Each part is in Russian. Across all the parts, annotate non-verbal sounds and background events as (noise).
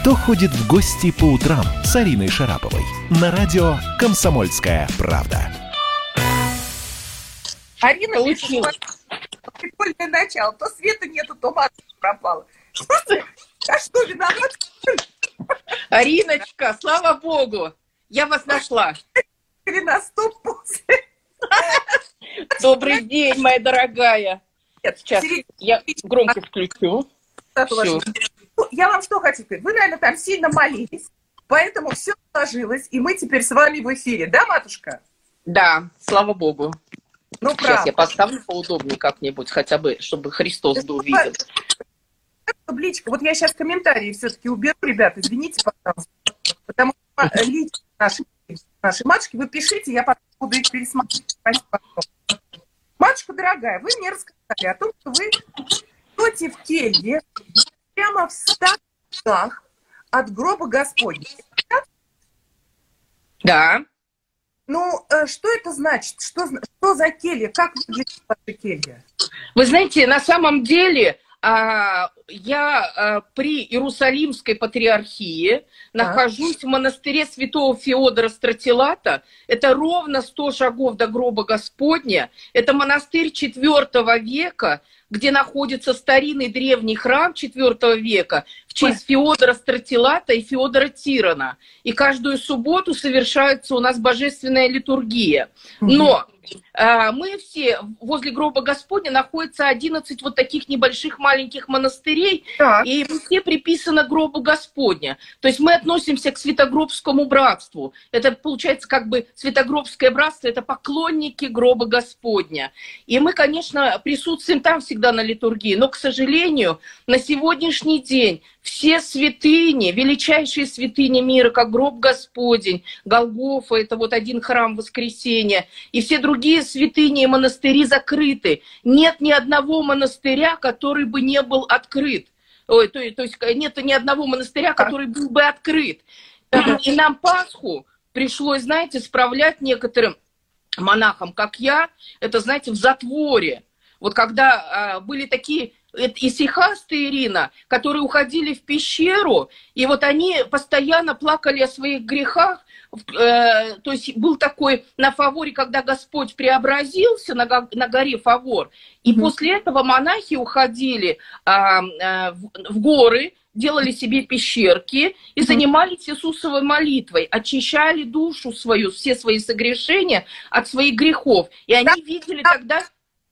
«Кто ходит в гости по утрам» с Ариной Шараповой на радио «Комсомольская правда». Арина Получилось. Прикольное начало. То света нету, то матушка пропала. А что, виноват? Ариночка, слава богу, я вас нашла. Голеностоп Добрый день, моя дорогая. Сейчас я громко включу. Ну, я вам что хочу сказать. Вы, наверное, там сильно молились, поэтому все сложилось, и мы теперь с вами в эфире. Да, матушка? Да, слава богу. Ну, Сейчас правда. я поставлю поудобнее как-нибудь, хотя бы, чтобы Христос да увидел. Личка, вот я сейчас комментарии все-таки уберу, ребята, извините, пожалуйста. Потому что личка нашей, нашей матушки, вы пишите, я потом буду их пересматривать. Матушка дорогая, вы мне рассказали о том, что вы идете в келье прямо в ста шагах от гроба Господня. Да. Ну, э, что это значит? Что, что за келья? Как выглядит ваша келья? Вы знаете, на самом деле а, я а, при Иерусалимской патриархии нахожусь в монастыре святого Феодора Стратилата. Это ровно 100 шагов до гроба Господня. Это монастырь IV века, где находится старинный древний храм IV века в честь Феодора Стратилата и Феодора Тирана. И каждую субботу совершается у нас божественная литургия. Но мы все, возле гроба Господня находится 11 вот таких небольших маленьких монастырей, так. и все приписаны к гробу Господня. То есть мы относимся к Святогробскому братству. Это получается как бы Святогробское братство, это поклонники гроба Господня. И мы, конечно, присутствуем там всегда на литургии, но, к сожалению, на сегодняшний день все святыни, величайшие святыни мира, как гроб Господень, Голгофа, это вот один храм воскресения, и все другие святыни и монастыри закрыты. Нет ни одного монастыря, который бы не был открыт. Ой, то, то есть нет ни одного монастыря, который был бы открыт. И нам Пасху пришлось, знаете, справлять некоторым монахам, как я, это, знаете, в затворе. Вот когда а, были такие исихасты Ирина, которые уходили в пещеру, и вот они постоянно плакали о своих грехах, э, то есть был такой на фаворе, когда Господь преобразился на, на горе Фавор, и mm после этого монахи уходили а, а, в, в горы, делали себе пещерки и занимались Иисусовой молитвой, очищали душу свою, все свои согрешения от своих грехов. И они да, видели да, тогда...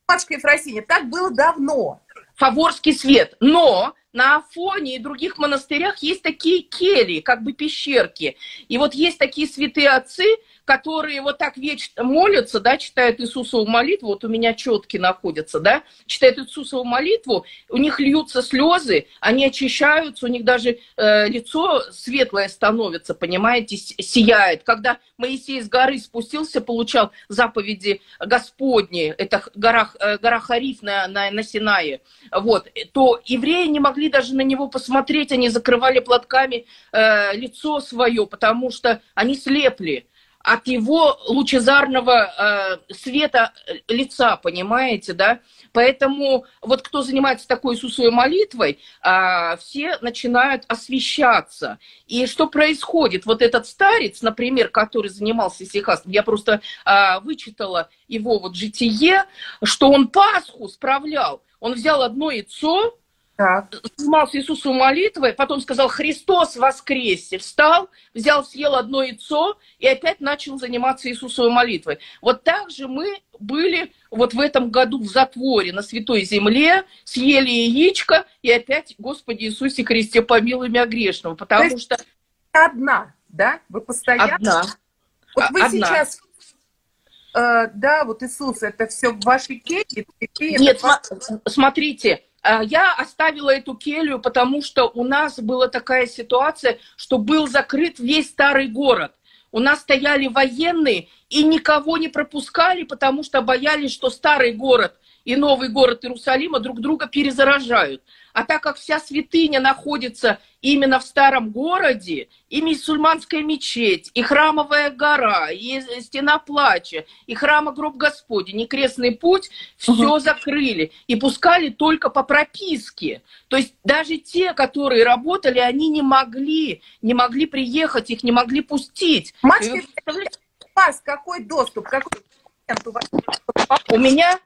Матушка Ефросиня, так было давно. Фаворский свет. Но на Афоне и других монастырях есть такие кельи, как бы пещерки. И вот есть такие святые отцы, которые вот так вечно молятся, да, читают Иисусову молитву, вот у меня четки находятся, да, читают Иисусову молитву, у них льются слезы, они очищаются, у них даже э, лицо светлое становится, понимаете, сияет. Когда Моисей с горы спустился, получал заповеди Господни, это гора, э, гора Хариф на, на, на Синае, вот, то евреи не могли даже на него посмотреть, они закрывали платками э, лицо свое, потому что они слепли от его лучезарного э, света лица, понимаете, да? Поэтому вот кто занимается такой Иисусовой молитвой, э, все начинают освещаться. И что происходит? Вот этот старец, например, который занимался сихастом, я просто э, вычитала его вот житие, что он Пасху справлял. Он взял одно яйцо, так. занимался Иисусовой молитвой, потом сказал «Христос воскресе», встал, взял, съел одно яйцо и опять начал заниматься Иисусовой молитвой. Вот так же мы были вот в этом году в затворе на Святой Земле, съели яичко и опять «Господи Иисусе Христе, помилуй меня грешного», потому что... Одна, да? Вы постоянно... Одна. Вот вы одна. сейчас э, да, вот Иисус, это все в вашей келье? Нет, это... смотрите, а, я оставила эту келью, потому что у нас была такая ситуация, что был закрыт весь старый город. У нас стояли военные и никого не пропускали, потому что боялись, что старый город и новый город Иерусалима друг друга перезаражают. А так как вся святыня находится именно в старом городе, и мусульманская мечеть, и храмовая гора, и стена плача, и храма гроб Господень, и крестный путь, все угу. закрыли. И пускали только по прописке. То есть даже те, которые работали, они не могли, не могли приехать, их не могли пустить. Мальчики, у вас какой доступ, какой у вас? У меня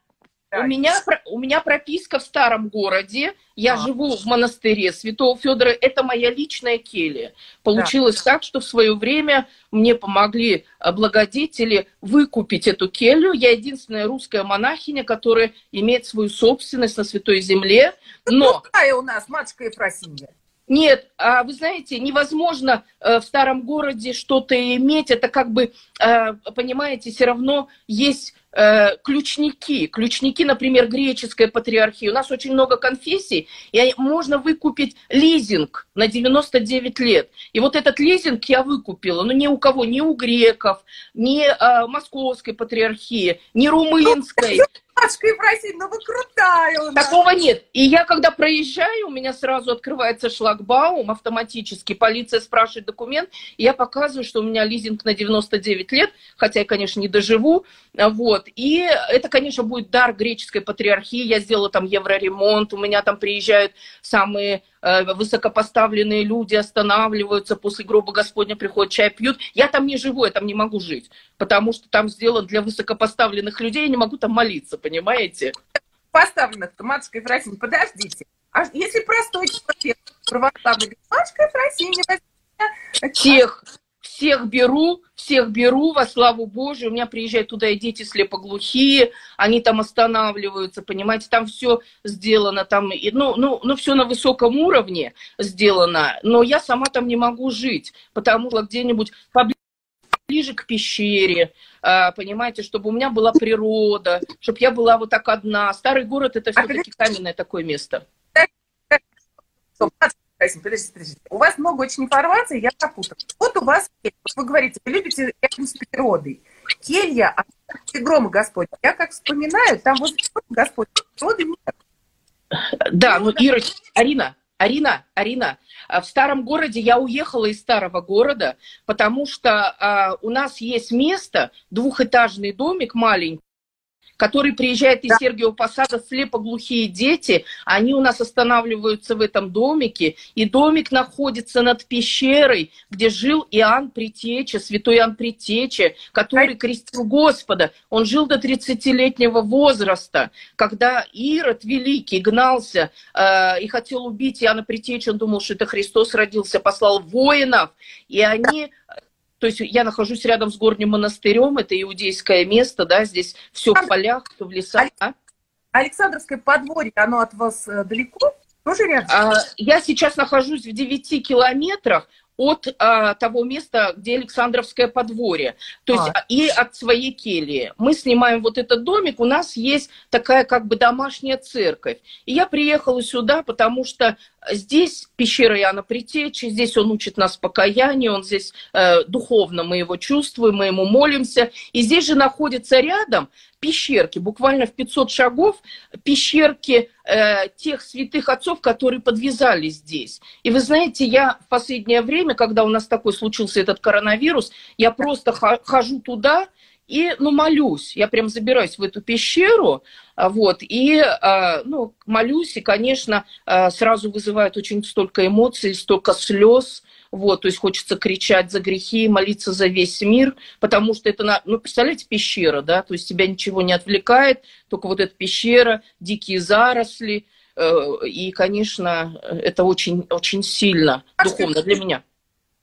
у меня, у меня прописка в старом городе. Я а. живу в монастыре Святого Федора. Это моя личная келья. Получилось да. так, что в свое время мне помогли э, благодетели выкупить эту келью. Я единственная русская монахиня, которая имеет свою собственность на Святой Земле. Но... Какая у нас, матушка Ефросинья? Нет, а вы знаете, невозможно э, в старом городе что-то иметь. Это как бы, э, понимаете, все равно есть Э, ключники, ключники, например, греческая патриархия. У нас очень много конфессий, и можно выкупить лизинг на 99 лет. И вот этот лизинг я выкупила, но ни у кого, ни у греков, ни а, московской патриархии, ни румынской. Машка Ефросинь, ну вы крутая у нас. Такого нет. И я, когда проезжаю, у меня сразу открывается шлагбаум автоматически, полиция спрашивает документ, и я показываю, что у меня лизинг на 99 лет, хотя я, конечно, не доживу, вот. И это, конечно, будет дар греческой патриархии, я сделала там евроремонт, у меня там приезжают самые высокопоставленные люди, останавливаются, после гроба Господня приходят, чай пьют. Я там не живу, я там не могу жить, потому что там сделан для высокопоставленных людей, я не могу там молиться, понимаете? Поставленных, матушка Ефросинь, подождите. А если простой человек православный, матушка Ефросинь, Тех, всех беру, всех беру во славу Божию. У меня приезжают туда и дети слепоглухие, они там останавливаются, понимаете, там все сделано, там, ну, ну, ну, все на высоком уровне сделано, но я сама там не могу жить, потому что где-нибудь поближе ближе к пещере, а, понимаете, чтобы у меня была природа, чтобы я была вот так одна. Старый город это все-таки а каменное такое место. Подождите, подождите. У вас много очень информации, я запутала. Вот у вас, вы говорите, вы любите рядом с природой. Келья, а грома Господь. Я как вспоминаю, там возле Господь природы нет. Да, ну, Ира, Арина, Арина, Арина, а в старом городе я уехала из старого города, потому что а, у нас есть место, двухэтажный домик маленький, который приезжает из да. Сергиева Посада, слепоглухие дети, они у нас останавливаются в этом домике, и домик находится над пещерой, где жил Иоанн Притеча, святой Иоанн Притеча, который крестил Господа. Он жил до 30-летнего возраста, когда Ирод Великий гнался э, и хотел убить Иоанна Притеча, он думал, что это Христос родился, послал воинов, и они то есть я нахожусь рядом с горним монастырем, это иудейское место, да, здесь все в полях, все в лесах. А? Александровское подворье, оно от вас э, далеко? Тоже рядом? А, я сейчас нахожусь в 9 километрах от а, того места, где Александровское подворье, то есть а. и от своей кельи. Мы снимаем вот этот домик, у нас есть такая как бы домашняя церковь. И я приехала сюда, потому что здесь пещера Иоанна Притечи, здесь он учит нас покаянию, он здесь э, духовно мы его чувствуем, мы ему молимся. И здесь же находится рядом пещерки, буквально в 500 шагов, пещерки э, тех святых отцов, которые подвязали здесь. И вы знаете, я в последнее время, когда у нас такой случился этот коронавирус, я просто хожу туда, и, ну, молюсь, я прям забираюсь в эту пещеру, а, вот, и, а, ну, молюсь, и, конечно, а, сразу вызывает очень столько эмоций, столько слез, вот, то есть хочется кричать за грехи, молиться за весь мир, потому что это, ну, представляете, пещера, да, то есть тебя ничего не отвлекает, только вот эта пещера, дикие заросли, э, и, конечно, это очень, очень сильно духовно для меня.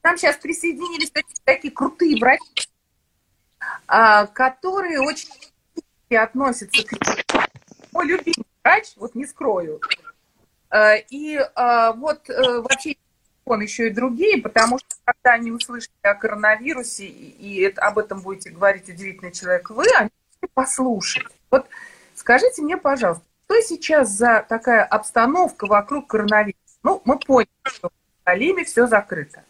Там сейчас присоединились такие, крутые врачи, которые очень относятся к мой любимый врач, вот не скрою. А, и а, вот э, вообще он еще и другие, потому что когда они услышали о коронавирусе и об этом будете говорить удивительный человек вы, они послушать. Вот скажите мне, пожалуйста, что сейчас за такая обстановка вокруг коронавируса? Ну, мы поняли, что в Иерусалиме все закрыто.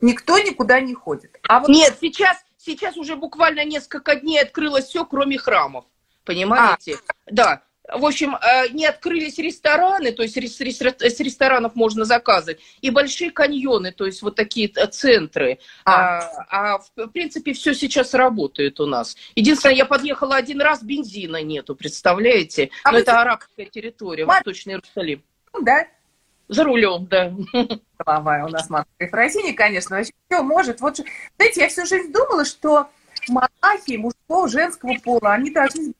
Никто никуда не ходит. А вот... Нет, сейчас Сейчас уже буквально несколько дней открылось все, кроме храмов. Понимаете? А. Да. в общем, э, не открылись рестораны, то есть с ресторанов можно заказывать, и большие каньоны, то есть вот такие центры. А, а, а в принципе все сейчас работает у нас. Единственное, я подъехала один раз, бензина нету, представляете? А Но это арабская территория, Мат... Восточный Иерусалим. Да. За рулем, да. Головая у нас матка Ефросини, конечно, вообще все может. Вот, знаете, я всю жизнь думала, что монахи мужского, женского пола, они должны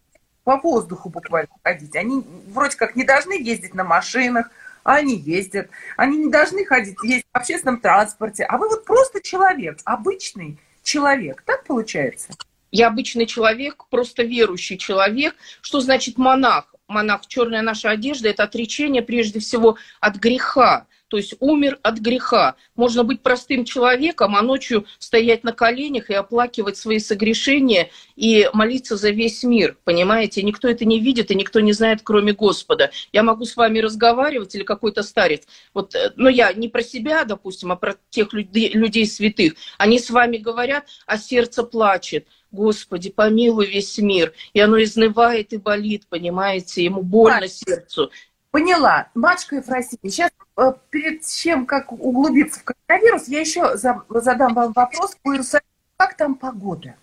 по воздуху буквально ходить. Они вроде как не должны ездить на машинах, а они ездят. Они не должны ходить, ездить в общественном транспорте. А вы вот просто человек, обычный человек. Так получается? Я обычный человек, просто верующий человек. Что значит монах? Монах, черная наша одежда, это отречение прежде всего от греха то есть умер от греха. Можно быть простым человеком, а ночью стоять на коленях и оплакивать свои согрешения и молиться за весь мир, понимаете? Никто это не видит и никто не знает, кроме Господа. Я могу с вами разговаривать или какой-то старец. Вот, э, но я не про себя, допустим, а про тех людей, людей святых. Они с вами говорят, а сердце плачет. Господи, помилуй весь мир. И оно изнывает и болит, понимаете? Ему больно сердцу. Поняла. Матушка Ефросинья, сейчас э, перед чем, как углубиться в коронавирус, я еще задам вам вопрос по Иерусалиму. Как там погода?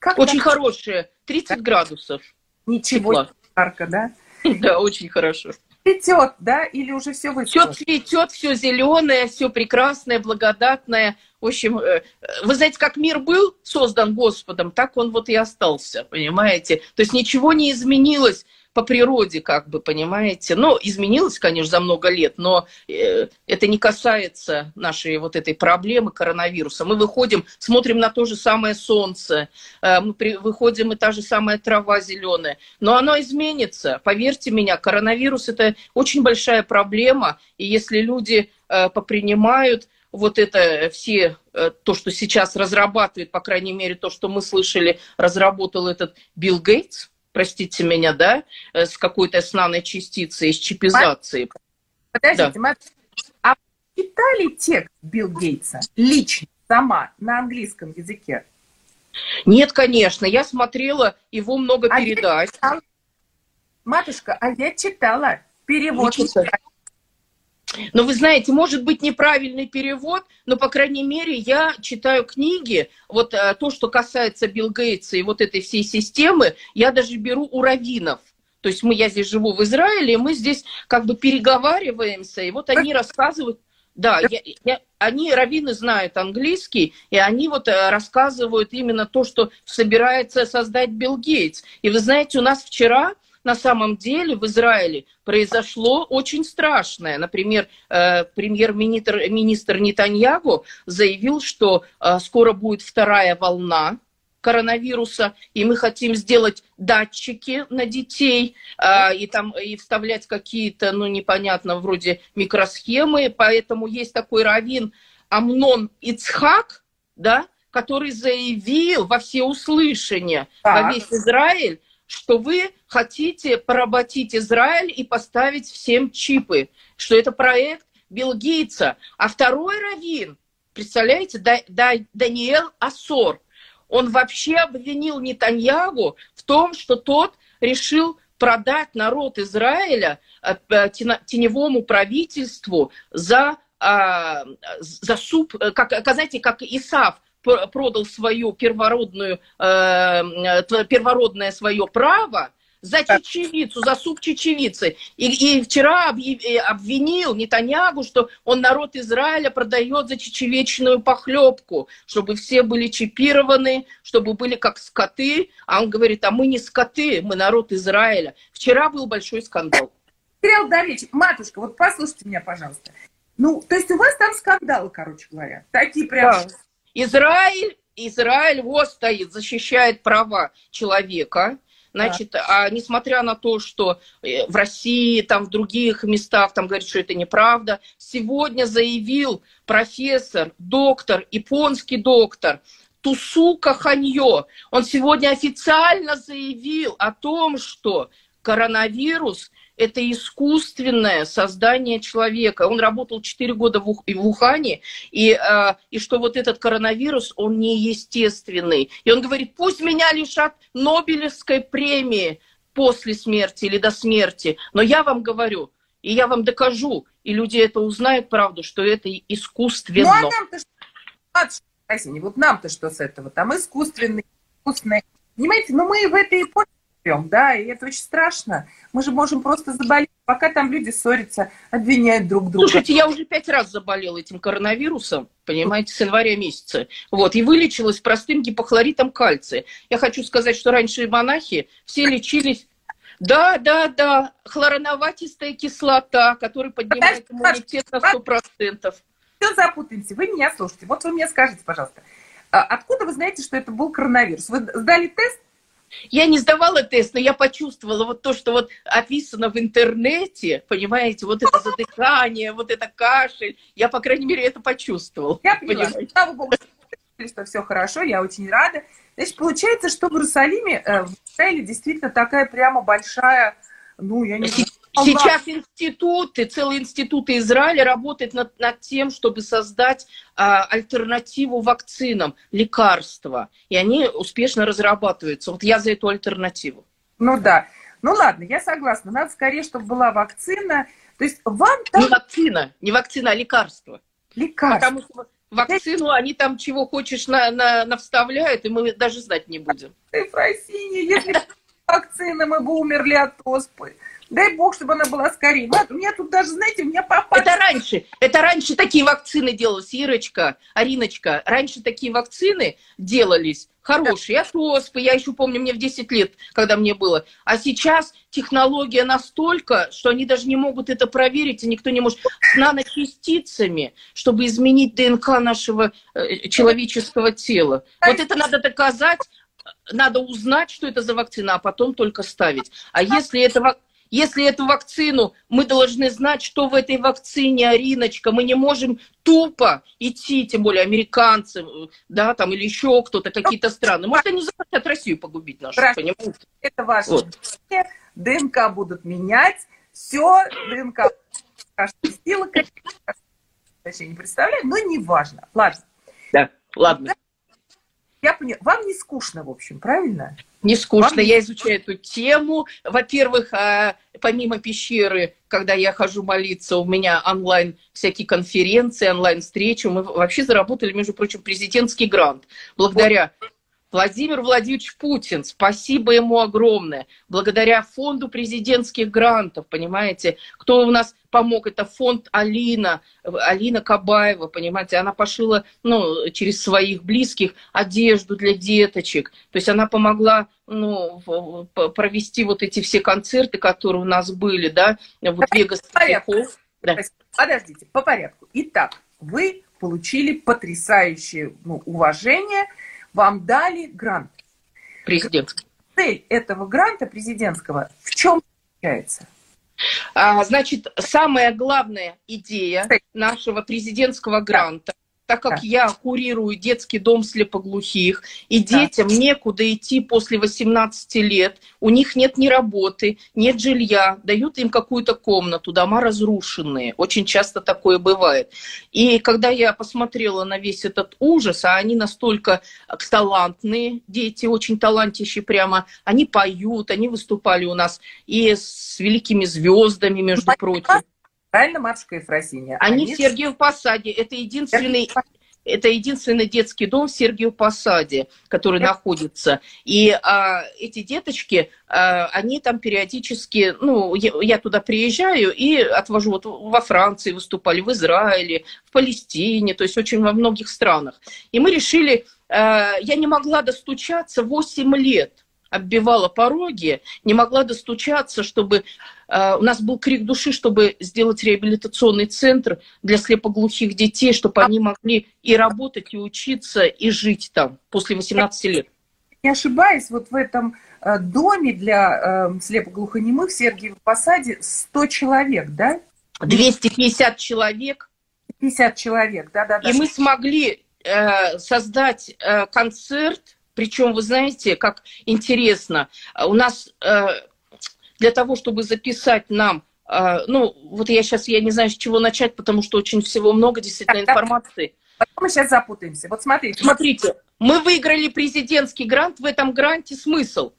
Как очень там... хорошая, 30 да? градусов. Ничего, Тепло. жарко, да? (laughs) Да, очень хорошо. Цветет, да? Или уже все выцвело? Все цветет, все зеленое, все прекрасное, благодатное. В общем, э, вы знаете, как мир был создан Господом, так он вот и остался, понимаете? То есть ничего не изменилось по природе, как бы, понимаете. Ну, изменилось, конечно, за много лет, но э, это не касается нашей вот этой проблемы коронавируса. Мы выходим, смотрим на то же самое солнце, э, мы выходим, и та же самая трава зеленая. Но оно изменится, поверьте меня, коронавирус – это очень большая проблема, и если люди э, попринимают вот это все, то, что сейчас разрабатывает, по крайней мере, то, что мы слышали, разработал этот Билл Гейтс, простите меня, да, э, с какой-то с частицей, с чипизацией. Подождите, да. а читали текст Билл Гейтса лично, сама, на английском языке? Нет, конечно, я смотрела его много а передач. Матушка, а я читала перевод. Но вы знаете, может быть неправильный перевод, но, по крайней мере, я читаю книги, вот э, то, что касается Билл Гейтса и вот этой всей системы, я даже беру у раввинов. То есть мы, я здесь живу в Израиле, и мы здесь как бы переговариваемся, и вот они рассказывают, да, я, я, они, раввины, знают английский, и они вот э, рассказывают именно то, что собирается создать Билл Гейтс. И вы знаете, у нас вчера на самом деле в Израиле произошло очень страшное. Например, э, премьер-министр министр Нетаньягу заявил, что э, скоро будет вторая волна коронавируса, и мы хотим сделать датчики на детей э, и там и вставлять какие-то, ну непонятно, вроде микросхемы. Поэтому есть такой раввин Амнон Ицхак, да, который заявил во всеуслышание так. во весь Израиль, что вы хотите поработить Израиль и поставить всем чипы, что это проект Билл. А второй раввин, представляете, да, да, Даниэл Асор, он вообще обвинил Нетаньягу в том, что тот решил продать народ Израиля э, э, теневому правительству за, а, за суп, э, как, знаете, как Исав продал свою первородную, э, первородное свое право за чечевицу, за суп чечевицы. И, и вчера э, обвинил Нетаньягу, что он народ Израиля продает за чечевичную похлебку, чтобы все были чипированы, чтобы были как скоты. А он говорит, а мы не скоты, мы народ Израиля. Вчера был большой скандал. Кирилл Давидович, матушка, вот послушайте меня, пожалуйста. Ну, то есть у вас там скандалы, короче говоря. Такие прям... Да. Израиль, Израиль вот стоит, защищает права человека. Значит, да. а несмотря на то, что э, в России, там в других местах, там говорят, что это неправда, сегодня заявил профессор, доктор, японский доктор, Тусука Ханьо, он сегодня официально заявил о том, что коронавирус это искусственное создание человека. Он работал 4 года в, Ухане, и, э, и что вот этот коронавирус, он неестественный. И он говорит, пусть меня лишат Нобелевской премии, после смерти или до смерти. Но я вам говорю, и я вам докажу, и люди это узнают, правду, что это искусственно. Ну, а нам-то что, вот нам-то что с этого? Там искусственный, искусственный. Понимаете, ну мы в этой эпохе живем, да, и это очень страшно. Мы же можем просто заболеть, пока там люди ссорятся, обвиняют друг друга. Слушайте, я уже пять раз заболела этим коронавирусом, понимаете, с января месяца. Вот, и вылечилась простым гипохлоритом кальция. Я хочу сказать, что раньше монахи все лечились да, да, да, хлороноватистая кислота, которая поднимает иммунитет на 100%. Все запутаемся. Вы меня слушайте. Вот вы мне скажите, пожалуйста, а откуда вы знаете, что это был коронавирус? Вы сдали тест? Я не сдавала тест, но я почувствовала вот то, что вот описано в интернете, понимаете, вот это задыхание, вот это кашель. Я, по крайней мере, это почувствовала. Я поняла. Слава Богу, что все хорошо, я очень рада. Значит, получается, что в Иерусалиме, э, в Израиле действительно такая прямо большая, ну, я не знаю, Сейчас институты, целые институты Израиля работают над, над тем, чтобы создать а, альтернативу вакцинам, лекарства. И они успешно разрабатываются. Вот я за эту альтернативу. Ну да. Ну ладно, я согласна. Надо скорее, чтобы была вакцина. То есть вам там... Не вакцина, не вакцина, а лекарство. Лекарство. Потому что вакцину они там чего хочешь на, на, на вставляют, и мы даже знать не будем. Ты, Фросиния, если вакцина, мы бы умерли от оспы. Дай бог, чтобы она была скорее. У меня тут даже, знаете, у меня папа... Это раньше, это раньше такие вакцины делались, Ирочка, Ариночка. Раньше такие вакцины делались хорошие. От оспы, я еще помню, мне в 10 лет, когда мне было. А сейчас технология настолько, что они даже не могут это проверить, и никто не может с наночастицами, чтобы изменить ДНК нашего э, человеческого тела. Вот это надо доказать, надо узнать, что это за вакцина, а потом только ставить. А если это если эту вакцину, мы должны знать, что в этой вакцине, Ариночка. Мы не можем тупо идти, тем более американцы, да, там, или еще кто-то, какие-то страны. Может, они захотят Россию погубить нашу, понимаете? Это ваше вот. ДНК будут менять, все, ДНК силы какие-то, вообще не представляю, но не важно. Ладно. Да, ладно. Я поняла. Вам не скучно, в общем, правильно? Не скучно. Вам... Я изучаю эту тему. Во-первых, а, помимо пещеры, когда я хожу молиться, у меня онлайн всякие конференции, онлайн встречи. Мы вообще заработали, между прочим, президентский грант. Благодаря Владимир Владимирович Путин, спасибо ему огромное. Благодаря фонду президентских грантов, понимаете, кто у нас помог, это фонд Алина, Алина Кабаева, понимаете, она пошила, ну, через своих близких одежду для деточек. То есть она помогла, ну, провести вот эти все концерты, которые у нас были, да, вот Вегас. Да. Подождите, по порядку. Итак, вы получили потрясающее ну, уважение – вам дали грант. Президентский. Цель этого гранта президентского в чем заключается? А, значит, самая главная идея нашего президентского гранта так как да. я курирую детский дом слепоглухих, и да. детям некуда идти после 18 лет, у них нет ни работы, нет жилья, дают им какую-то комнату, дома разрушенные, очень часто такое бывает. И когда я посмотрела на весь этот ужас, а они настолько талантные, дети очень талантищие прямо, они поют, они выступали у нас и с великими звездами, между прочим. Правильно, матушка Ефросинья? Они, Они в Сергиев Посаде. Это единственный, это единственный детский дом в Сергиев Посаде, который Это... находится. И а, эти деточки, а, они там периодически, ну, я, я туда приезжаю и отвожу. Вот во Франции выступали, в Израиле, в Палестине, то есть очень во многих странах. И мы решили, а, я не могла достучаться 8 лет оббивала пороги, не могла достучаться, чтобы... Э, у нас был крик души, чтобы сделать реабилитационный центр для слепоглухих детей, чтобы они могли и работать, и учиться, и жить там после 18 лет. Не ошибаюсь, вот в этом э, доме для э, слепоглухонемых в Сергиевом Посаде 100 человек, да? 250 человек. 50 человек, да-да-да. И мы смогли создать концерт, причем, вы знаете, как интересно, у нас э, для того, чтобы записать нам э, ну, вот я сейчас, я не знаю, с чего начать, потому что очень всего много действительно так, информации. Потом мы сейчас запутаемся. Вот смотрите. Смотрите, мы выиграли президентский грант. В этом гранте смысл?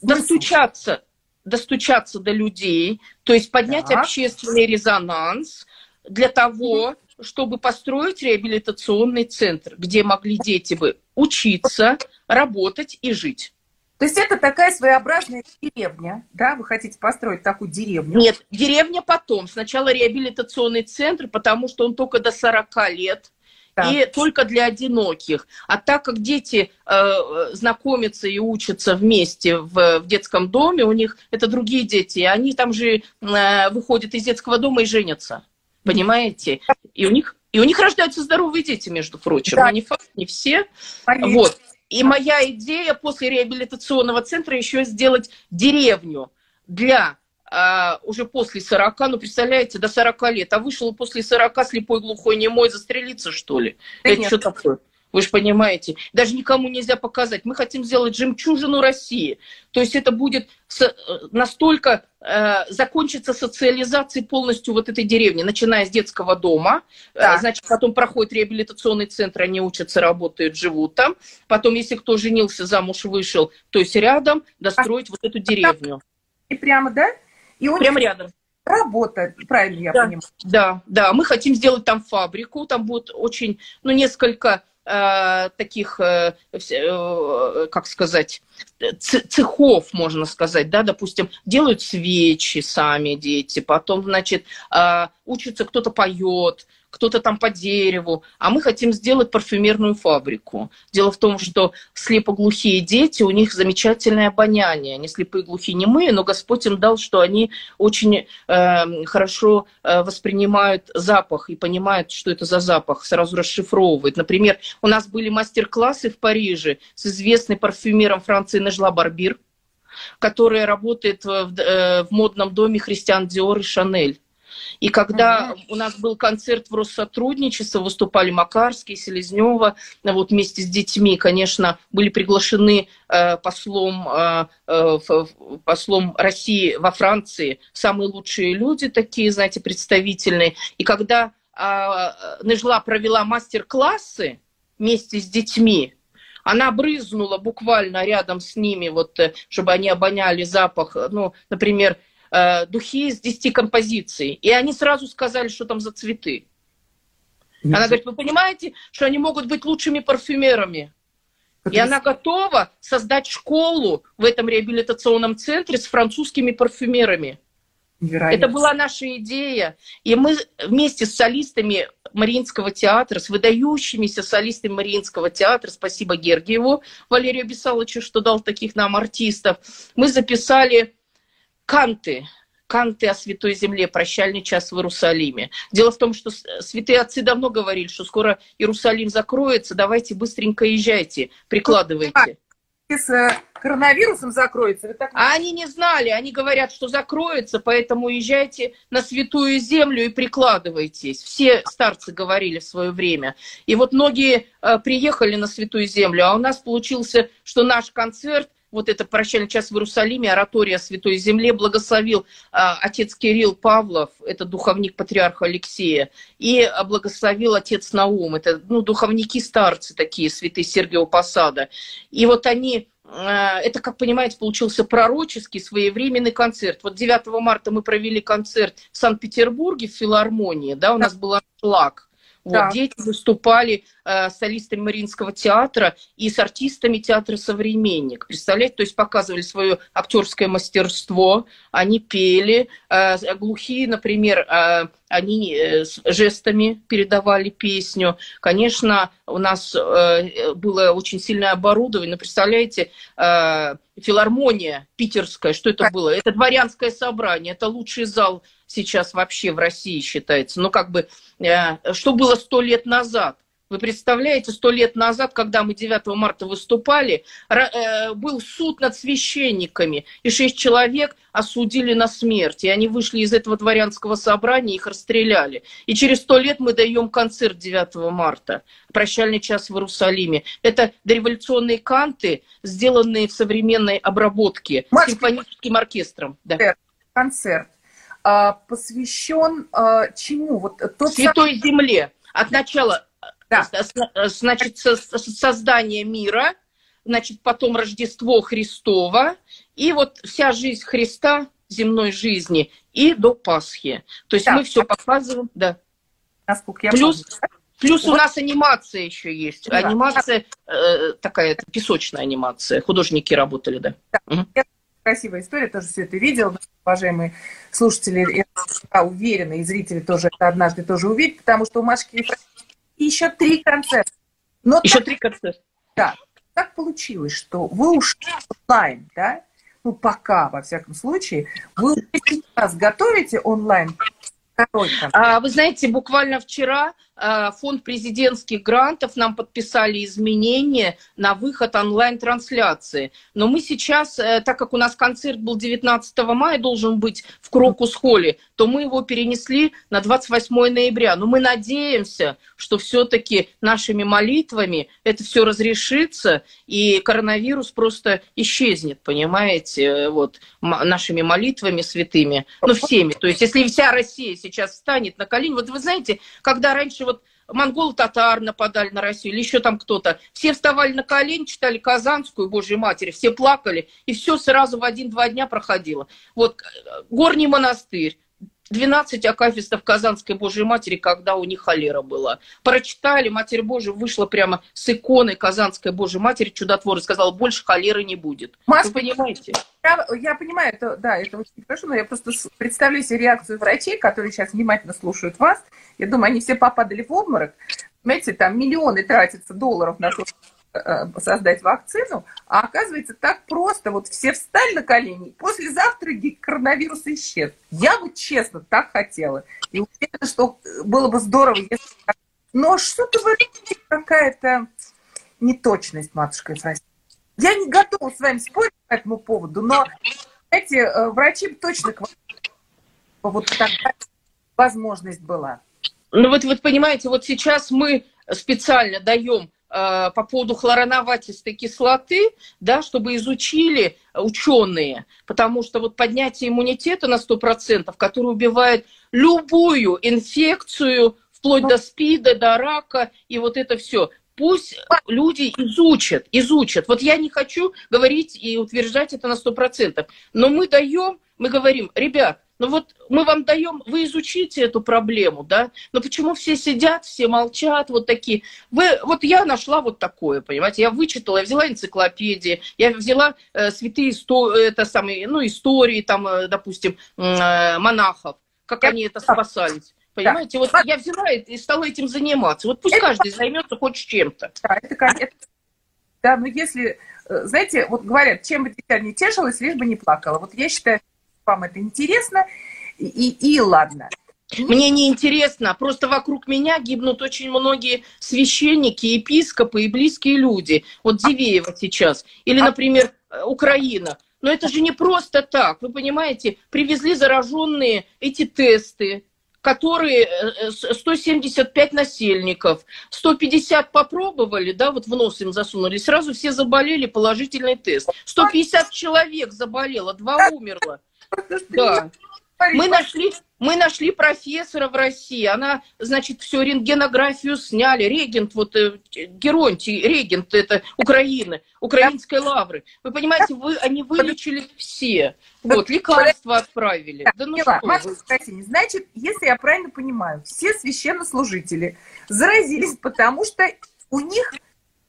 смысл? Достучаться достучаться до людей, то есть поднять Так. общественный резонанс для того, чтобы построить реабилитационный центр, где могли дети бы учиться, работать и жить. То есть это такая своеобразная деревня, да? Вы хотите построить такую деревню? Нет, деревня потом. Сначала реабилитационный центр, потому что он только до 40 лет. Так. И только для одиноких. А так как дети э, знакомятся и учатся вместе в, в детском доме, у них это другие дети, они там же э, выходят из детского дома и женятся. Понимаете? И у них, и у них рождаются здоровые дети, между прочим. Да. Не факт, не все. Вот. И моя идея после реабилитационного центра еще сделать деревню для а, уже после 40, ну, представляете, до 40 лет, а вышел после 40 слепой, глухой, немой, застрелиться, что ли? Да Это нет. что такое? Вы же понимаете, даже никому нельзя показать. Мы хотим сделать жемчужину России. То есть это будет э, настолько э, закончится социализацией полностью вот этой деревни, начиная с детского дома. Э, Так. Значит, потом проходит реабилитационный центр, они учатся, работают, живут там. Потом, если кто женился, замуж вышел, то есть рядом достроить вот эту деревню. И прямо, да? И у Прям них рядом. работа, правильно я Да. понимаю? Да, да, мы хотим сделать там фабрику, там будет очень, ну, несколько э, таких, э, э, как сказать, цехов, можно сказать, да, допустим, делают свечи сами дети, потом, значит, э, учатся, кто-то поет, кто-то там по дереву, а мы хотим сделать парфюмерную фабрику. Дело в том, что слепоглухие дети, у них замечательное обоняние, они слепые, глухие, немые, но Господь им дал, что они очень э, хорошо э, воспринимают запах и понимают, что это за запах, сразу расшифровывают. Например, у нас были мастер-классы в Париже с известным парфюмером Франции Нежла Барбир, которая работает в, в, э, в модном доме Христиан Диор и Шанель. И когда у нас был концерт в Россотрудничество, выступали Макарский, Селезнева, вот вместе с детьми, конечно, были приглашены э, послом, э, э, послом России во Франции самые лучшие люди такие, знаете, представительные. И когда а, Нежла провела мастер-классы вместе с детьми, она брызнула буквально рядом с ними, вот, э, чтобы они обоняли запах, э, ну, например, э, духи из 10 композиций. И они сразу сказали, что там за цветы. Она говорит, вы понимаете, что они могут быть лучшими парфюмерами? И она готова создать школу в этом реабилитационном центре с французскими парфюмерами. Невероятно. Это была наша идея. И мы вместе с солистами Мариинского театра, с выдающимися солистами Мариинского театра, спасибо Гергиеву Валерию Бесаловичу, что дал таких нам артистов, мы записали канты, канты о Святой Земле, прощальный час в Иерусалиме. Дело в том, что святые отцы давно говорили, что скоро Иерусалим закроется, давайте быстренько езжайте, прикладывайте. С э, коронавирусом закроется. Вы так... А они не знали, они говорят, что закроется, поэтому езжайте на святую землю и прикладывайтесь. Все старцы говорили в свое время. И вот многие э, приехали на святую землю, а у нас получился, что наш концерт, вот это прощальный час в Иерусалиме, оратория Святой Земле, благословил э, отец Кирилл Павлов, это духовник патриарха Алексея, и благословил отец Наум, это ну, духовники-старцы такие, святые Сергиева Посада. И вот они э, это, как понимаете, получился пророческий своевременный концерт. Вот 9 марта мы провели концерт в Санкт-Петербурге в филармонии, да, у нас был аншлаг. Вот, Да. Дети выступали э, с солистами Мариинского театра и с артистами театра «Современник». Представляете, то есть показывали свое актерское мастерство, они пели, э, глухие, например, э, они э, жестами передавали песню. Конечно, у нас э, было очень сильное оборудование, но представляете, э, филармония питерская, что это было? Это дворянское собрание, это лучший зал сейчас вообще в России считается. Ну, как бы, э, что было сто лет назад? Вы представляете, сто лет назад, когда мы 9 марта выступали, э, был суд над священниками, и шесть человек осудили на смерть, и они вышли из этого дворянского собрания, их расстреляли. И через сто лет мы даем концерт 9 марта, прощальный час в Иерусалиме. Это дореволюционные канты, сделанные в современной обработке Маш, симфоническим оркестром. Да. концерт посвящен а, чему? Вот тот Святой Земле. От начала, Да. э, с- значит, создания мира значит, потом Рождество Христово, и вот вся жизнь Христа земной жизни и до Пасхи. То есть да. мы все показываем, да. Насколько я Плюс, помню. плюс вот. у нас анимация еще есть. Да. Анимация э, такая, песочная анимация. Художники работали, да. да. Угу. Красивая история, тоже все это видел, уважаемые слушатели, я уверена, и зрители тоже это однажды тоже увидят, потому что у Машки еще три концерта. Но еще так, три концерта. Да. Так получилось, что вы ушли онлайн, да? ну, пока, во всяком случае, вы сейчас готовите онлайн а, вы знаете, буквально вчера фонд президентских грантов нам подписали изменения на выход онлайн-трансляции. Но мы сейчас, э, так как у нас концерт был 19 мая, должен быть в Крокус-холле, то мы его перенесли на 28 ноября. Но мы надеемся, что все-таки нашими молитвами это все разрешится, и коронавирус просто исчезнет, понимаете, вот, нашими молитвами святыми, ну, всеми. То есть, если вся Россия сейчас встанет на колени, вот вы знаете, когда раньше вот монгол-татар нападали на Россию, или еще там кто-то. Все вставали на колени, читали Казанскую, Божьей Матери, все плакали, и все сразу в один-два дня проходило. Вот э, Горний монастырь, 12 акафистов Казанской Божьей Матери, когда у них холера была. Прочитали, Матерь Божия вышла прямо с иконой Казанской Божьей Матери, чудотвор, и сказала, больше холеры не будет. Маш, Вы понимаете? Я, я понимаю, это, да, это очень хорошо, но я просто представляю себе реакцию врачей, которые сейчас внимательно слушают вас. Я думаю, они все попадали в обморок. Понимаете, там миллионы тратятся долларов на то, Э, создать вакцину, а оказывается так просто. Вот все встали на колени, послезавтра коронавирус исчез. Я вот честно так хотела. И уверена, что было бы здорово, если... Но что-то в какая-то неточность, матушка Ефросинья. Я не готова с вами спорить по этому поводу, но, знаете, э, врачи точно вот такая возможность была. Ну вот, вот понимаете, вот сейчас мы специально даем Э, по поводу хлороноватистой кислоты, да, чтобы изучили ученые, потому что вот поднятие иммунитета на 100%, который убивает любую инфекцию, вплоть до СПИДа, до рака, и вот это все. Пусть люди изучат, изучат. Вот я не хочу говорить и утверждать это на 100%, но мы даем, мы говорим, ребят, ну вот мы вам даем, вы изучите эту проблему, да, но почему все сидят, все молчат, вот такие. Вы, вот я нашла вот такое, понимаете, я вычитала, я взяла энциклопедии, я взяла э, святые исто, это самые, ну, истории, там, э, допустим, э, монахов, как они это спасались. Понимаете, да. вот я взяла и стала этим заниматься. Вот пусть это... каждый займется хоть чем-то. Да, это, конечно. Да, но если, э, знаете, вот говорят, чем бы дитя не тешилось, лишь бы не плакала. Вот я считаю, вам это интересно, и, и ладно. Мне не интересно, просто вокруг меня гибнут очень многие священники, епископы и близкие люди. Вот Дивеева сейчас. Или, а например, Украина. Но это же не просто так. Вы понимаете, привезли зараженные эти тесты, которые 175 э, насельников, 150 попробовали, да, вот в нос им засунули, сразу все заболели, положительный тест. 150 человек заболело, два умерло. Да. Мы нашли, мы нашли профессора в России. Она, значит, всю рентгенографию сняли. Регент, вот э, Геронтий, регент это Украины, украинской лавры. Вы понимаете, вы, они вылечили все. Вот, лекарства отправили. Да, ну что Маша, значит, если я правильно понимаю, все священнослужители заразились, потому что у них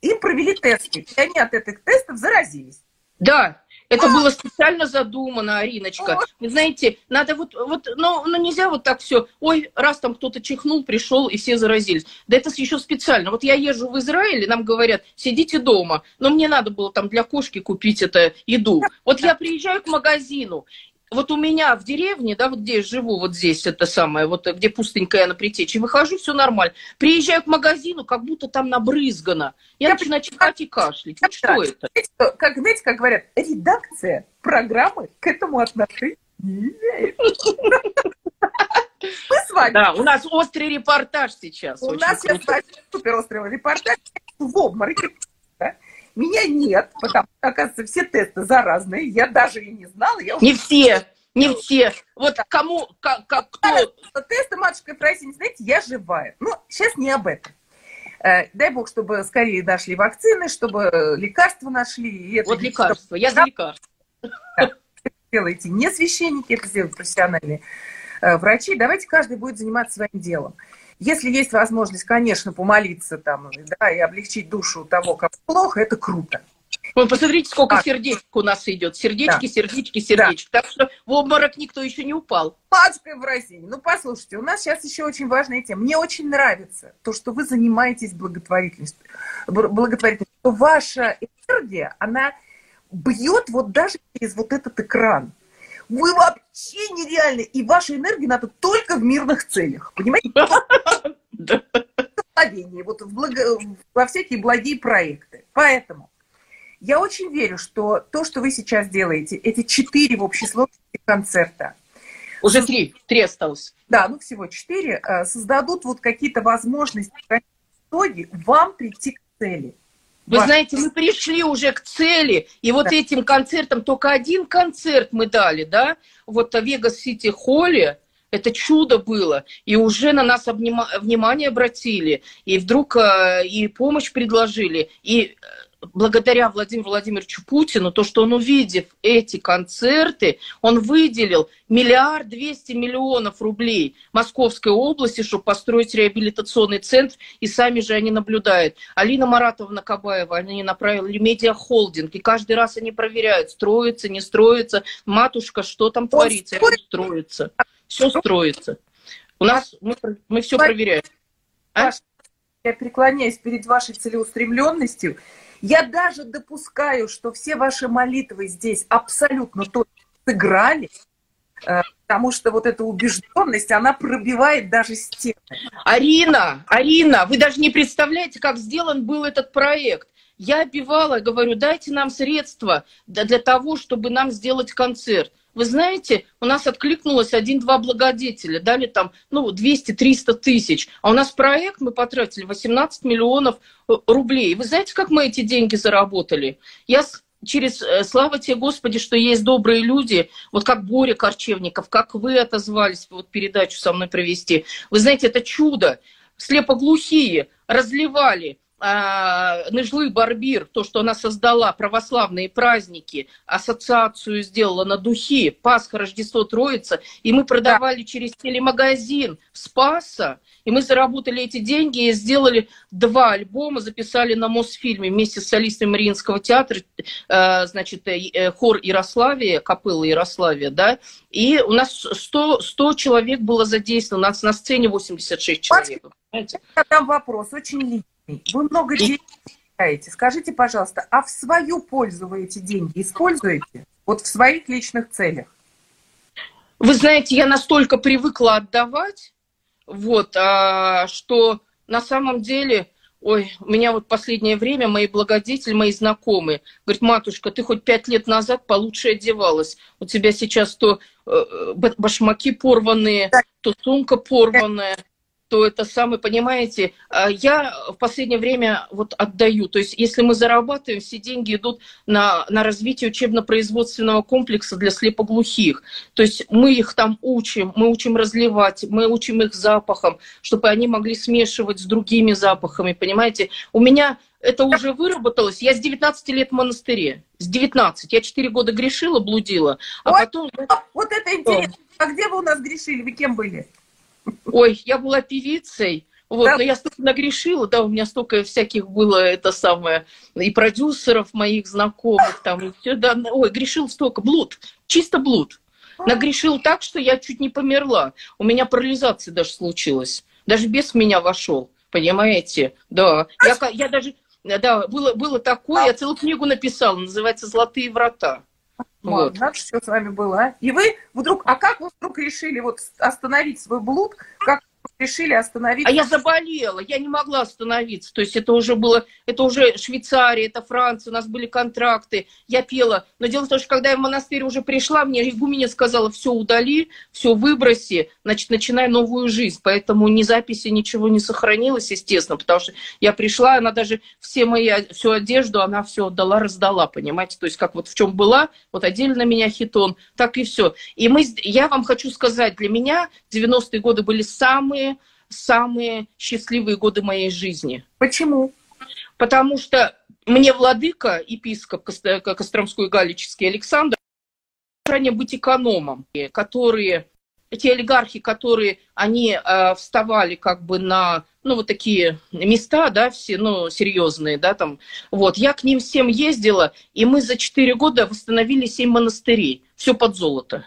им провели тесты, и они от этих тестов заразились. Да, это было специально задумано, Ариночка. Вы знаете, надо вот, вот ну, ну нельзя вот так все, ой, раз там кто-то чихнул, пришел и все заразились. Да это еще специально. Вот я езжу в Израиль, и нам говорят, сидите дома. Но мне надо было там для кошки купить это еду. Вот я приезжаю к магазину, вот у меня в деревне, да, вот где я живу, вот здесь это самое, вот где пустынькая на притече, выхожу, все нормально. Приезжаю к магазину, как будто там набрызгано. Я, я начинаю чихать и кашлять. Вот что это? Как, знаете, как говорят, редакция программы к этому отношения не имеет. (laughs) Мы с вами. Да, у нас острый репортаж сейчас. У нас сейчас супер острый репортаж в обмороке. Меня нет, потому что, оказывается, все тесты заразные. Я даже и не знала. Я не все, не все. Вот кому, как, как кто... Тесты матушка Фросини, знаете, я живая. Ну, сейчас не об этом. Э, дай бог, чтобы скорее нашли вакцины, чтобы лекарства нашли. И это вот лекарства, я за лекарства. Да, делаете не священники, это сделают профессиональные э, врачи. Давайте каждый будет заниматься своим делом. Если есть возможность, конечно, помолиться там, да, и облегчить душу того, как плохо, это круто. Вон, посмотрите, сколько а. сердечек у нас идет. Сердечки, да. сердечки, сердечки. Да. Так что в обморок никто еще не упал. Матушка Евразия, ну послушайте, у нас сейчас еще очень важная тема. Мне очень нравится то, что вы занимаетесь благотворительностью. благотворительностью. Ваша энергия, она бьет вот даже через вот этот экран. Вы вообще нереальны. И вашу энергию надо только в мирных целях. Понимаете? (laughs) Вот в благо... во всякие благие проекты. Поэтому я очень верю, что то, что вы сейчас делаете, эти четыре в общей сложности концерта. Уже три, три осталось. Да, ну всего четыре. Э, создадут вот какие-то возможности в итоге вам прийти к цели. Вы Ваш... знаете, мы пришли уже к цели, и вот да. этим концертом только один концерт мы дали, да, вот в Вегас-Сити Холле, это чудо было. И уже на нас обнима... внимание обратили. И вдруг э, и помощь предложили. И э, благодаря Владимиру Владимировичу Путину, то, что он, увидев эти концерты, он выделил миллиард двести миллионов рублей Московской области, чтобы построить реабилитационный центр, и сами же они наблюдают. Алина Маратовна Кабаева, они направили медиахолдинг, и каждый раз они проверяют, строится, не строится. Матушка, что там творится? Строится. Все строится. У нас, мы, мы все проверяем. А? Я преклоняюсь перед вашей целеустремленностью я даже допускаю, что все ваши молитвы здесь абсолютно точно сыграли, э, потому что вот эта убежденность, она пробивает даже стены. Арина, Арина, вы даже не представляете, как сделан был этот проект. Я обивала, говорю, дайте нам средства для того, чтобы нам сделать концерт. Вы знаете, у нас откликнулось один-два благодетеля, дали там, ну, 200-300 тысяч. А у нас проект мы потратили 18 миллионов э, рублей. Вы знаете, как мы эти деньги заработали? Я через, э, слава тебе, Господи, что есть добрые люди, вот как Боря Корчевников, как вы отозвались вот передачу со мной провести. Вы знаете, это чудо. Слепоглухие разливали а, Ныжлы Барбир, то, что она создала, православные праздники, ассоциацию сделала на духи, Пасха, Рождество, Троица, и мы продавали через телемагазин Спаса, и мы заработали эти деньги и сделали два альбома, записали на Мосфильме вместе с солистами Мариинского театра, э, значит, э, хор Ярославия, капелла Ярославия, да, и у нас 100, 100 человек было задействовано, у нас на сцене 86 человек. Я задам вопрос, очень личный. Вы много денег теряете. Скажите, пожалуйста, а в свою пользу вы эти деньги используете? Вот в своих личных целях? Вы знаете, я настолько привыкла отдавать, вот, а, что на самом деле, ой, у меня вот последнее время мои благодетели, мои знакомые, говорят, матушка, ты хоть пять лет назад получше одевалась. У тебя сейчас то э, башмаки порванные, то сумка порванная то это самое, понимаете, а, я в последнее время вот отдаю. То есть если мы зарабатываем, все деньги идут на, на развитие учебно-производственного комплекса для слепоглухих. То есть мы их там учим, мы учим разливать, мы учим их запахом, чтобы они могли смешивать с другими запахами, понимаете. У меня это уже выработалось. Я с 19 лет в монастыре. С 19. Я 4 года грешила, блудила. А вот, потом... Вот это интересно. А где вы у нас грешили? Вы кем были? Ой, я была певицей, вот, да. но я столько нагрешила, да, у меня столько всяких было, это самое, и продюсеров моих знакомых там, и все, да, ой, грешил столько, блуд, чисто блуд. Нагрешил так, что я чуть не померла. У меня парализация даже случилась. Даже без меня вошел, понимаете? Да. Я, я даже, да, было, было такое, я целую книгу написала, называется «Золотые врата». Вот. Надо, что с вами было, а? И вы вдруг, а как вы вдруг решили вот остановить свой блуд? Как решили остановиться? А я заболела, я не могла остановиться. То есть это уже было, это уже Швейцария, это Франция, у нас были контракты, я пела. Но дело в том, что когда я в монастырь уже пришла, мне игуменя сказала, все удали, все выброси, значит, начинай новую жизнь. Поэтому ни записи, ничего не сохранилось, естественно, потому что я пришла, она даже все мои, всю одежду, она все отдала, раздала, понимаете? То есть как вот в чем была, вот одели на меня хитон, так и все. И мы, я вам хочу сказать, для меня 90-е годы были самые самые счастливые годы моей жизни. Почему? Потому что мне владыка, епископ Костромской Галический Александр, желание быть экономом, которые эти олигархи, которые, они э, вставали как бы на, ну, вот такие места, да, все, ну, серьезные, да, там, вот, я к ним всем ездила, и мы за 4 года восстановили 7 монастырей, все под золото.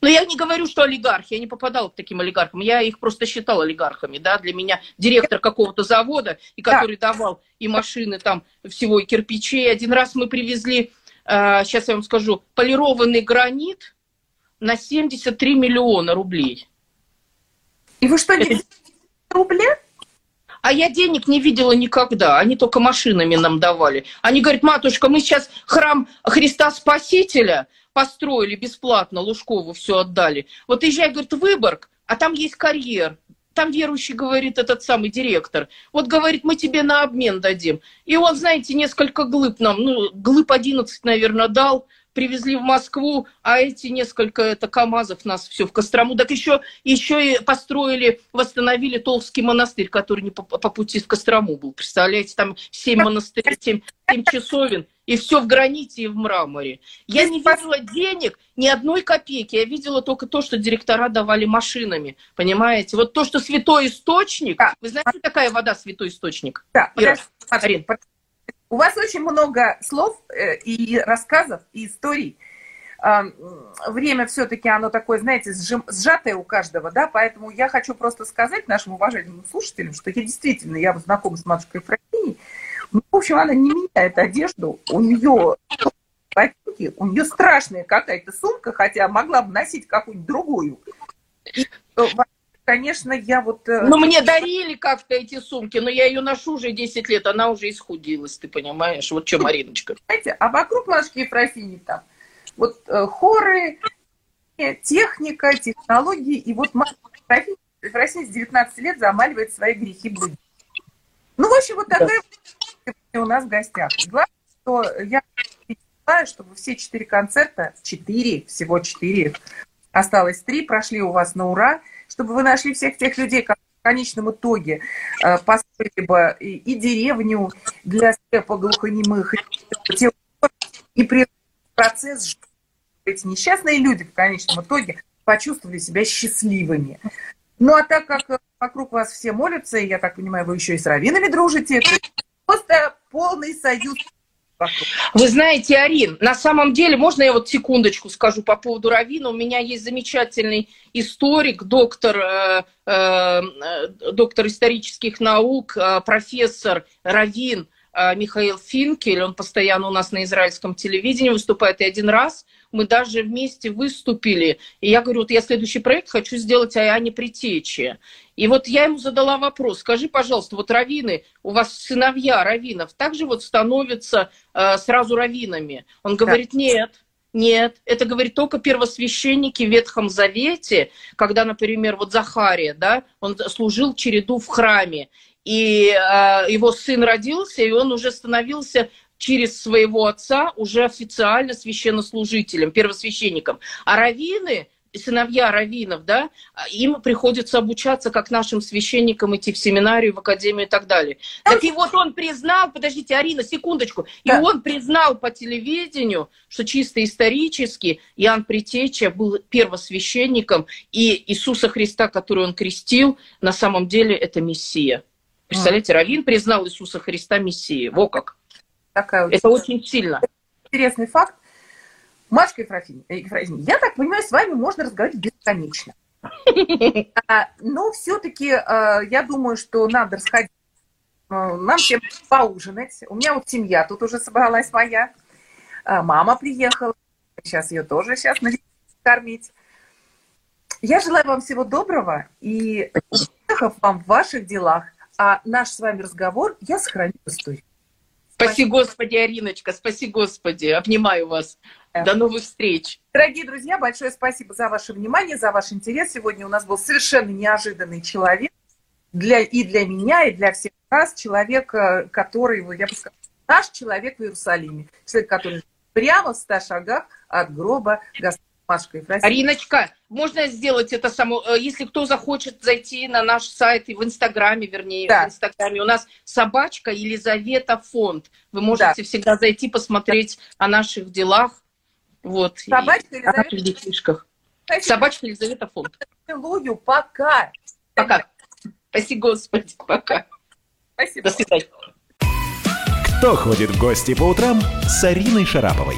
Но я не говорю, что олигархи, я не попадала к таким олигархам, я их просто считала олигархами, да, для меня директор какого-то завода, и который да. давал и машины там всего, и кирпичей. Один раз мы привезли, э, сейчас я вам скажу, полированный гранит на 73 миллиона рублей. И вы что, не рубля? А я денег не видела никогда. Они только машинами нам давали. Они говорят, матушка, мы сейчас храм Христа Спасителя построили бесплатно, Лужкову все отдали. Вот езжай, говорит, Выборг, а там есть карьер. Там верующий говорит этот самый директор. Вот говорит, мы тебе на обмен дадим. И он, знаете, несколько глыб нам, ну, глыб 11, наверное, дал привезли в Москву, а эти несколько это КАМАЗов нас все в Кострому. Так еще, еще и построили, восстановили Толский монастырь, который не по, по пути в Кострому был. Представляете, там семь монастырей, семь, семь часовен. И все в граните и в мраморе. Я не видела денег, ни одной копейки. Я видела только то, что директора давали машинами. Понимаете? Вот то, что святой источник. Да. Вы знаете, какая вода святой источник? Да, Ира, подожди, подожди, у вас очень много слов э, и рассказов, и историй. Время все-таки оно такое, знаете, сжатое у каждого, да, поэтому я хочу просто сказать нашим уважаемым слушателям, что я действительно, я знакома с матушкой Фракини, ну, в общем, она не меняет одежду, у нее ботинки, у нее страшная какая-то сумка, хотя могла бы носить какую-нибудь другую. И, э, конечно, я вот... Э, ну, мне дарили как-то эти сумки, но я ее ношу уже 10 лет, она уже исхудилась, ты понимаешь? Вот что, Мариночка. Знаете, а вокруг Машки Ефросини там вот э, хоры, техника, технологии, и вот Машка Ефросини с 19 лет замаливает свои грехи блуди. Ну, в общем, вот такая да. У нас в гостях. Главное, что я мечтаю, чтобы все четыре концерта, четыре, всего четыре, осталось три, прошли у вас на ура – чтобы вы нашли всех тех людей, которые в конечном итоге э, построили бы и, и деревню для слепоглухонемых, и, и процесс эти несчастные люди в конечном итоге почувствовали себя счастливыми. Ну а так как вокруг вас все молятся, и я так понимаю, вы еще и с раввинами дружите, это просто полный союз вы знаете, Арин, на самом деле, можно я вот секундочку скажу по поводу Равина? У меня есть замечательный историк, доктор, э, э, доктор исторических наук, э, профессор Равин э, Михаил Финкель. Он постоянно у нас на израильском телевидении выступает. И один раз мы даже вместе выступили. И я говорю, вот я следующий проект хочу сделать о Иоанне Притече. И вот я ему задала вопрос, скажи, пожалуйста, вот раввины, у вас сыновья раввинов также вот становятся э, сразу раввинами? Он говорит, нет, нет, это говорит только первосвященники в Ветхом Завете, когда, например, вот Захария, да, он служил череду в храме, и э, его сын родился, и он уже становился через своего отца уже официально священнослужителем, первосвященником. А раввины, сыновья раввинов, да, им приходится обучаться, как нашим священникам идти в семинарию, в академию и так далее. Так и вот он признал, подождите, Арина, секундочку, да. и он признал по телевидению, что чисто исторически Иоанн Притеча был первосвященником, и Иисуса Христа, который он крестил, на самом деле это Мессия. Представляете, Равин признал Иисуса Христа Мессией. Во как. Такая это очень сильно. Интересный факт. Машка Ефросинь, я так понимаю, с вами можно разговаривать бесконечно. (laughs) А, но все-таки а, я думаю, что надо расходить. А, нам всем поужинать. У меня вот семья тут уже собралась моя. Мама приехала. Сейчас ее тоже сейчас кормить. Я желаю вам всего доброго и успехов вам в ваших делах. А наш с вами разговор я сохраню в истории. Спаси Господи, Ариночка, спаси Господи. Обнимаю вас. До новых встреч. Дорогие друзья, большое спасибо за ваше внимание, за ваш интерес. Сегодня у нас был совершенно неожиданный человек. Для, и для меня, и для всех нас. Человек, э, который, я бы сказала, наш человек в Иерусалиме. Человек, который прямо в ста шагах от гроба Господа. Машка Ефросиньевна. Ариночка, можно сделать это само, э, если кто захочет зайти на наш сайт и в Инстаграме, вернее, Да. в Инстаграме, у нас собачка Елизавета Фонд. Вы можете всегда зайти, посмотреть о наших делах. Вот. и Собачка о Елизавета наших детишках. Спасибо. Собачка Елизавета Фонд. Целую, пока. Пока. Спасибо, Господи. Пока. Спасибо. До свидания. Кто ходит в гости по утрам с Ариной Шараповой?